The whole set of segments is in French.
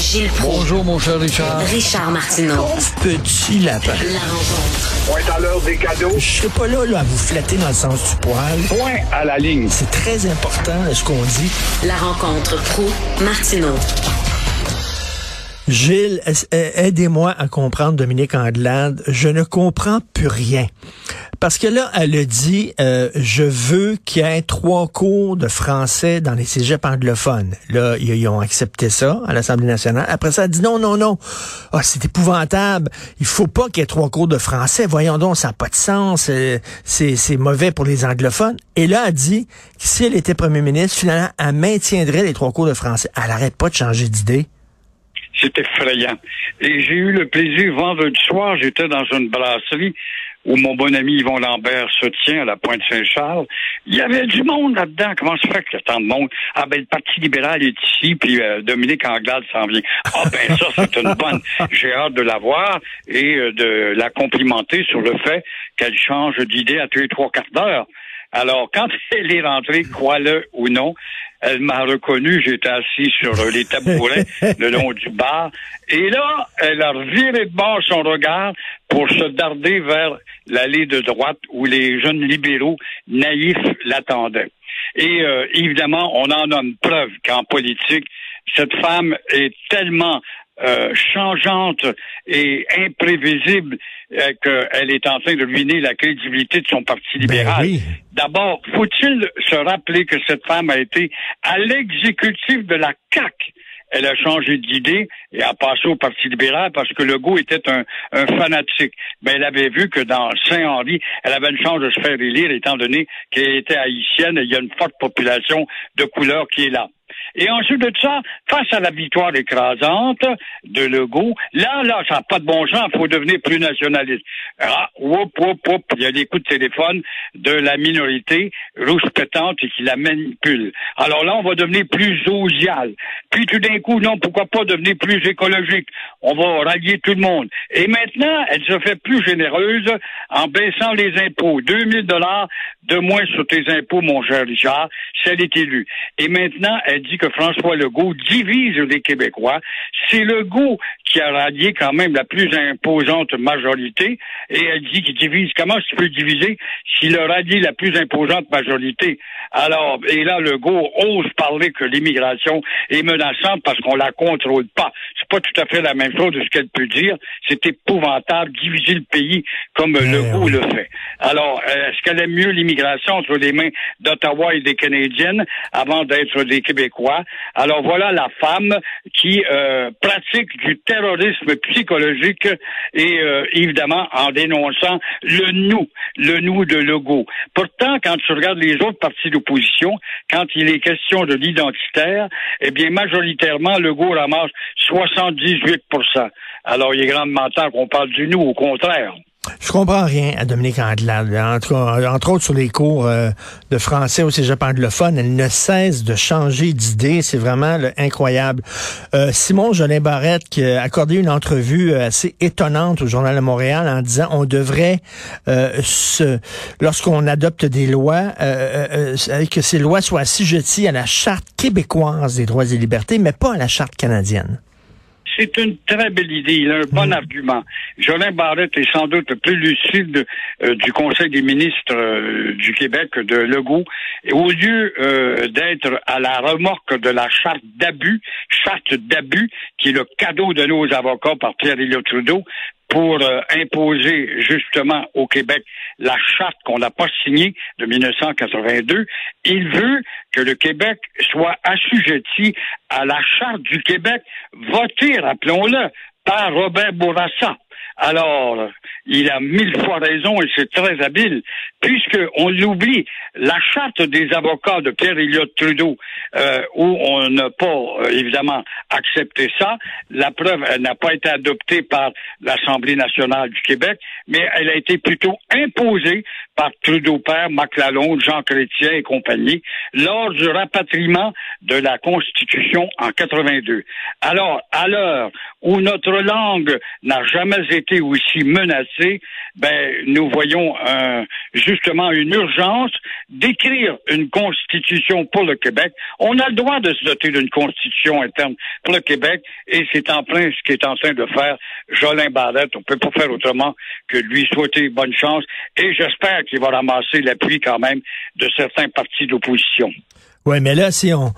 Gilles Proulx. Bonjour, mon cher Richard. Richard Martineau. Petit lapin. La rencontre. Point à l'heure des cadeaux. Je serai pas là, là à vous flatter dans le sens du poil. Point à la ligne. C'est très important ce qu'on dit. La rencontre pro martineau Gilles, aidez-moi à comprendre Dominique Andelade. Je ne comprends plus rien. Parce que là, elle a dit, euh, je veux qu'il y ait trois cours de français dans les cégeps anglophones. Là, ils, ont accepté ça à l'Assemblée nationale. Après ça, elle dit non, non, non. Ah, c'est épouvantable. Il faut pas qu'il y ait trois cours de français. Voyons donc, ça n'a pas de sens. Euh, c'est mauvais pour les anglophones. Et là, elle dit si elle était premier ministre, finalement, elle maintiendrait les trois cours de français. Elle n'arrête pas de changer d'idée. C'est effrayant. Et j'ai eu le plaisir, vendredi soir, j'étais dans une brasserie où mon bon ami Yvon Lambert se tient à la Pointe-Saint-Charles. Il y avait du monde là-dedans. Comment se fait qu'il y a tant de monde? Ah ben, le Parti libéral est ici, puis euh, Dominique Anglade s'en vient. Ah ben, ça, c'est une bonne. J'ai hâte de la voir et euh, de la complimenter sur le fait qu'elle change d'idée à tous les trois quarts d'heure. Alors, quand elle est rentrée, crois-le ou non, elle m'a reconnu, j'étais assis sur les tabourets le long du bar. Et là, elle a viré de bord son regard pour se darder vers l'allée de droite où les jeunes libéraux naïfs l'attendaient. Et euh, évidemment, on en a une preuve qu'en politique, cette femme est tellement euh, changeante et imprévisible euh, qu'elle est en train de ruiner la crédibilité de son Parti ben libéral. D'abord, faut-il se rappeler que cette femme a été à l'exécutif de la CAC elle a changé d'idée et a passé au Parti libéral parce que Legault était un, un fanatique. Mais elle avait vu que dans Saint-Henri, elle avait une chance de se faire élire étant donné qu'elle était haïtienne et il y a une forte population de couleur qui est là. Et ensuite de ça, face à la victoire écrasante de Legault, là, là, ça n'a pas de bon sens, il faut devenir plus nationaliste. Ah, whoop, whoop, whoop, il y a des coups de téléphone de la minorité rouge pétante et qui la manipule. Alors là, on va devenir plus osial. Puis tout d'un coup, non, pourquoi pas devenir plus écologique? On va rallier tout le monde. Et maintenant, elle se fait plus généreuse en baissant les impôts. 2000 dollars de moins sur tes impôts, mon cher Richard, si elle est élue. Et maintenant, dit que François Legault divise les Québécois. C'est Legault qui a rallié quand même la plus imposante majorité. Et elle dit qu'il divise. Comment tu peux diviser s'il a rallié la plus imposante majorité? Alors, et là, Legault ose parler que l'immigration est menaçante parce qu'on la contrôle pas. C'est pas tout à fait la même chose de ce qu'elle peut dire. C'est épouvantable, diviser le pays comme le Legault le fait. Alors, est-ce qu'elle aime mieux l'immigration entre les mains d'Ottawa et des Canadiennes avant d'être des Québécois? Alors voilà la femme qui euh, pratique du terrorisme psychologique et euh, évidemment en dénonçant le nous, le nous de Legault. Pourtant, quand tu regardes les autres partis d'opposition, quand il est question de l'identitaire, eh bien majoritairement, Legault ramasse 78% Alors il est grandement temps qu'on parle du nous, au contraire. Je comprends rien à Dominique Andelade. Entre, autres sur les cours euh, de français au cégep anglophone, elle ne cesse de changer d'idée. C'est vraiment incroyable. Euh, Simon Jolin Barrette qui a accordé une entrevue euh, assez étonnante au Journal de Montréal en disant on devrait, lorsqu'on adopte des lois, que ces lois soient assujetties à la charte québécoise des droits et libertés, mais pas à la charte canadienne. C'est une très belle idée. Il a un bon mm. argument. Jolin Barrette est sans doute plus lucide euh, du Conseil des ministres euh, du Québec de Legault. Et au lieu euh, d'être à la remorque de la charte d'abus, charte d'abus, qui est le cadeau de nos avocats par Pierre-Éliott Trudeau, pour euh, imposer justement au Québec la charte qu'on n'a pas signée de 1982. Il veut que le Québec soit assujetti à la charte du Québec votée, rappelons-le, par Robert Bourassa. Alors, il a mille fois raison et c'est très habile, puisqu'on l'oublie, la charte des avocats de Pierre Elliott Trudeau, euh, où on n'a pas, euh, évidemment, accepté ça, la preuve, n'a pas été adoptée par l'Assemblée nationale du Québec, mais elle a été plutôt imposée par Trudeau Père, McLallon, Jean Chrétien et compagnie, lors du rapatriement de la Constitution en 82. Alors, à l'heure où notre langue n'a jamais été aussi menacé, ben, nous voyons euh, justement une urgence d'écrire une constitution pour le Québec. On a le droit de se doter d'une constitution interne pour le Québec et c'est en plein ce qu'est en train de faire Jolin Barrette. On peut pas faire autrement que lui souhaiter bonne chance et j'espère qu'il va ramasser l'appui quand même de certains partis d'opposition. Oui, mais là, si on...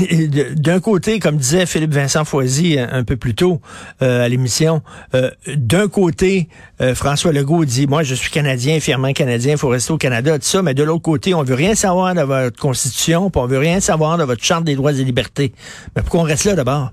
D'un côté, comme disait Philippe Vincent Foisy euh, un peu plus tôt euh, à l'émission, euh, d'un côté, François Legault dit, moi, je suis Canadien, fièrement Canadien, il faut rester au Canada, tout ça, mais de l'autre côté, on veut rien savoir de votre Constitution, puis on veut rien savoir de votre Charte des droits et libertés. Mais pourquoi on reste là d'abord?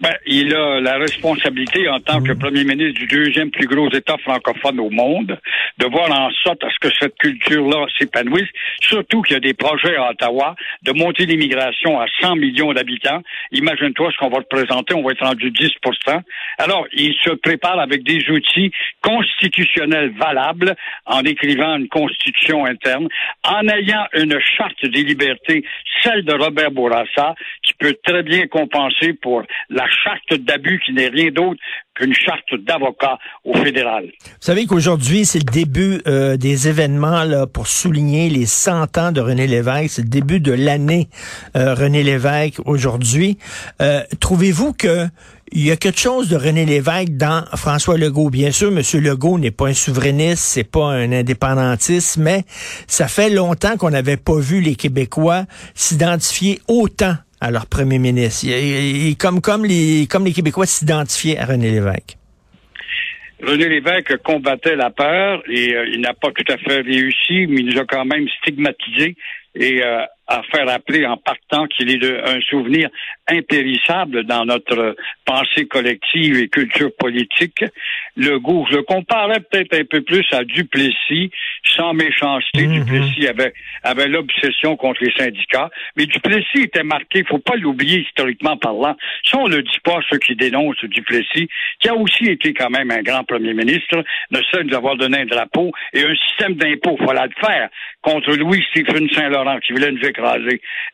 Ben, il a la responsabilité en tant que mhm. premier ministre du deuxième plus gros État francophone au monde de voir en sorte à ce que cette culture-là s'épanouisse, surtout qu'il y a des projets à Ottawa de monter l'immigration à 100 millions d'habitants. Imagine-toi ce qu'on va représenter, on va être rendu 10% Alors, il se prépare avec des outils constitutionnels valables en écrivant une constitution interne, en ayant une charte des libertés, celle de Robert Bourassa, qui peut très bien compenser pour la charte d'abus qui n'est rien d'autre qu'une charte d'avocat au fédéral. Vous savez qu'aujourd'hui, c'est le début euh, des événements là, pour souligner les 100 ans de René Lévesque. C'est le début de l'année euh, René Lévesque aujourd'hui. Euh, trouvez-vous que il y a quelque chose de René Lévesque dans François Legault? Bien sûr, M. Legault n'est pas un souverainiste, c'est pas un indépendantiste, mais ça fait longtemps qu'on n'avait pas vu les Québécois s'identifier autant à leur premier ministre. comme, comme, les, comme les Québécois s'identifiaient à René Lévesque. René Lévesque combattait la peur et euh, il n'a pas tout à fait réussi, mais il nous a quand même stigmatisé et euh, à faire appeler en partant qu'il est de, un souvenir impérissable dans notre pensée collective et culture politique. Le goût, je le comparais peut-être un peu plus à Duplessis, sans méchanceté. Mhm. Duplessis avait, avait l'obsession contre les syndicats, mais Duplessis était marqué, faut pas l'oublier historiquement parlant. Ça, on le dit pas ceux qui dénoncent Duplessis, qui a aussi été quand même un grand premier ministre, ne serait nous avoir donné un drapeau et un système d'impôt, voilà le faire, contre Louis Stephen Qui voulait une vie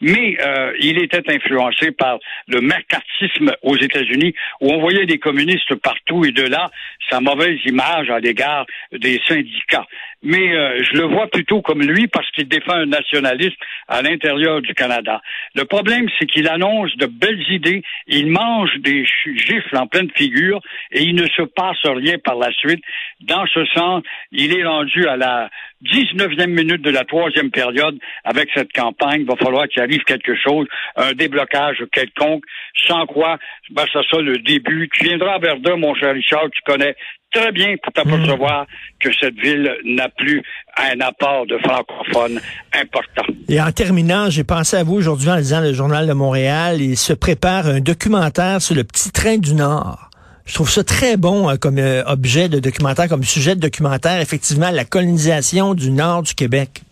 mais euh, il était influencé par le mercantisme aux États-Unis, où on voyait des communistes partout, et de là, sa mauvaise image à l'égard des syndicats. Mais euh, je le vois plutôt comme lui parce qu'il défend un nationalisme à l'intérieur du Canada. Le problème, c'est qu'il annonce de belles idées, il mange des gifles en pleine figure et il ne se passe rien par la suite. Dans ce sens, il est rendu à la 19e minute de la troisième période avec cette campagne. Il va falloir qu'il arrive quelque chose, un déblocage quelconque, sans quoi ben, ça sera le début. Tu viendras à Verdun, mon cher Richard, tu connais très bien pour t'apercevoir hmm. que cette ville n'a plus un apport de francophones important. Et en terminant, j'ai pensé à vous aujourd'hui en lisant le journal de Montréal. Il se prépare un documentaire sur le petit train du Nord. Je trouve ça très bon hein, comme euh, objet de documentaire, comme sujet de documentaire, effectivement, la colonisation du nord du Québec.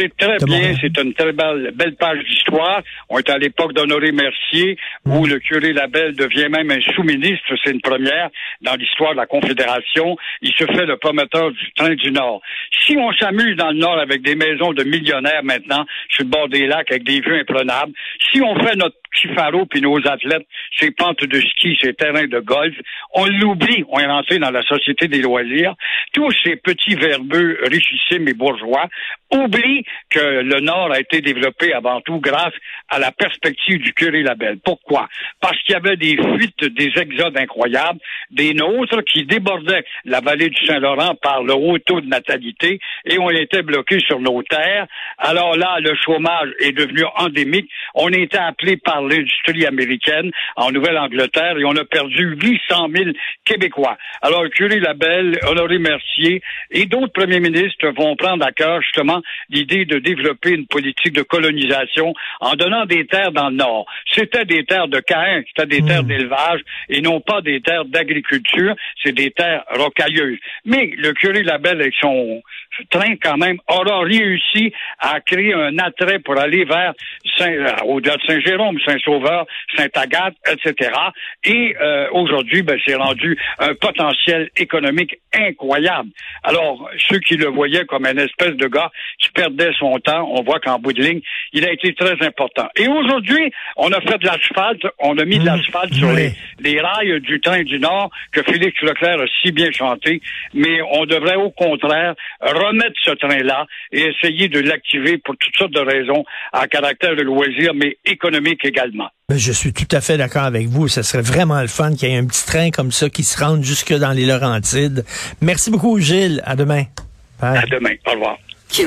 C'est très bien, c'est une très belle, belle page d'histoire. On est à l'époque d'Honoré Mercier, où mm. le curé Labelle devient même un sous-ministre, c'est une première dans l'histoire de la Confédération. Il se fait le promoteur du train du Nord. Si on s'amuse dans le Nord avec des maisons de millionnaires maintenant, sur le bord des lacs, avec des vues imprenables, si on fait notre petit pharo puis nos athlètes, ces pentes de ski, ces terrains de golf, on l'oublie. On est rentré dans la société des loisirs. Tous ces petits verbeux richissimes et bourgeois oublient que le Nord a été développé avant tout grâce à la perspective du curé Labelle. Pourquoi? Parce qu'il y avait des fuites, des exodes incroyables, des nôtres qui débordaient la vallée du Saint-Laurent par le haut taux de natalité et on était bloqués sur nos terres. Alors là, le chômage est devenu endémique. On était appelé par l'industrie américaine en Nouvelle-Angleterre et on a perdu 800 000 Québécois. Alors, curé Labelle, Honoré Mercier et d'autres premiers ministres vont prendre à cœur justement l'idée de développer une politique de colonisation en donnant des terres dans le Nord. C'était des terres de Caïn, c'était des terres hmm. d'élevage et non pas des terres d'agriculture, c'est des terres rocailleuses. Mais le curé Labelle avec son train quand même aura réussi à créer un attrait pour aller vers Saint, euh, au-delà de Saint-Jérôme, Saint-Sauveur, Saint-Agathe, etc. Et euh, aujourd'hui, ben, c'est rendu un potentiel économique incroyable. Alors, ceux qui le voyaient comme un espèce de gars qui perdait son temps, on voit qu'en bout de ligne, il a été très important. Et aujourd'hui, on a fait de l'asphalte, on a mis de Mmh. l'asphalte sur Oui. les, les rails du train du Nord que Félix Leclerc a si bien chanté, mais on devrait au contraire remettre ce train-là et essayer de l'activer pour toutes sortes de raisons à caractère de loisir, mais économique également. Ben, je suis tout à fait d'accord avec vous. Ce serait vraiment le fun qu'il y ait un petit train comme ça qui se rende jusque dans les Laurentides. Merci beaucoup, Gilles. À demain. Bye. À demain. Au revoir.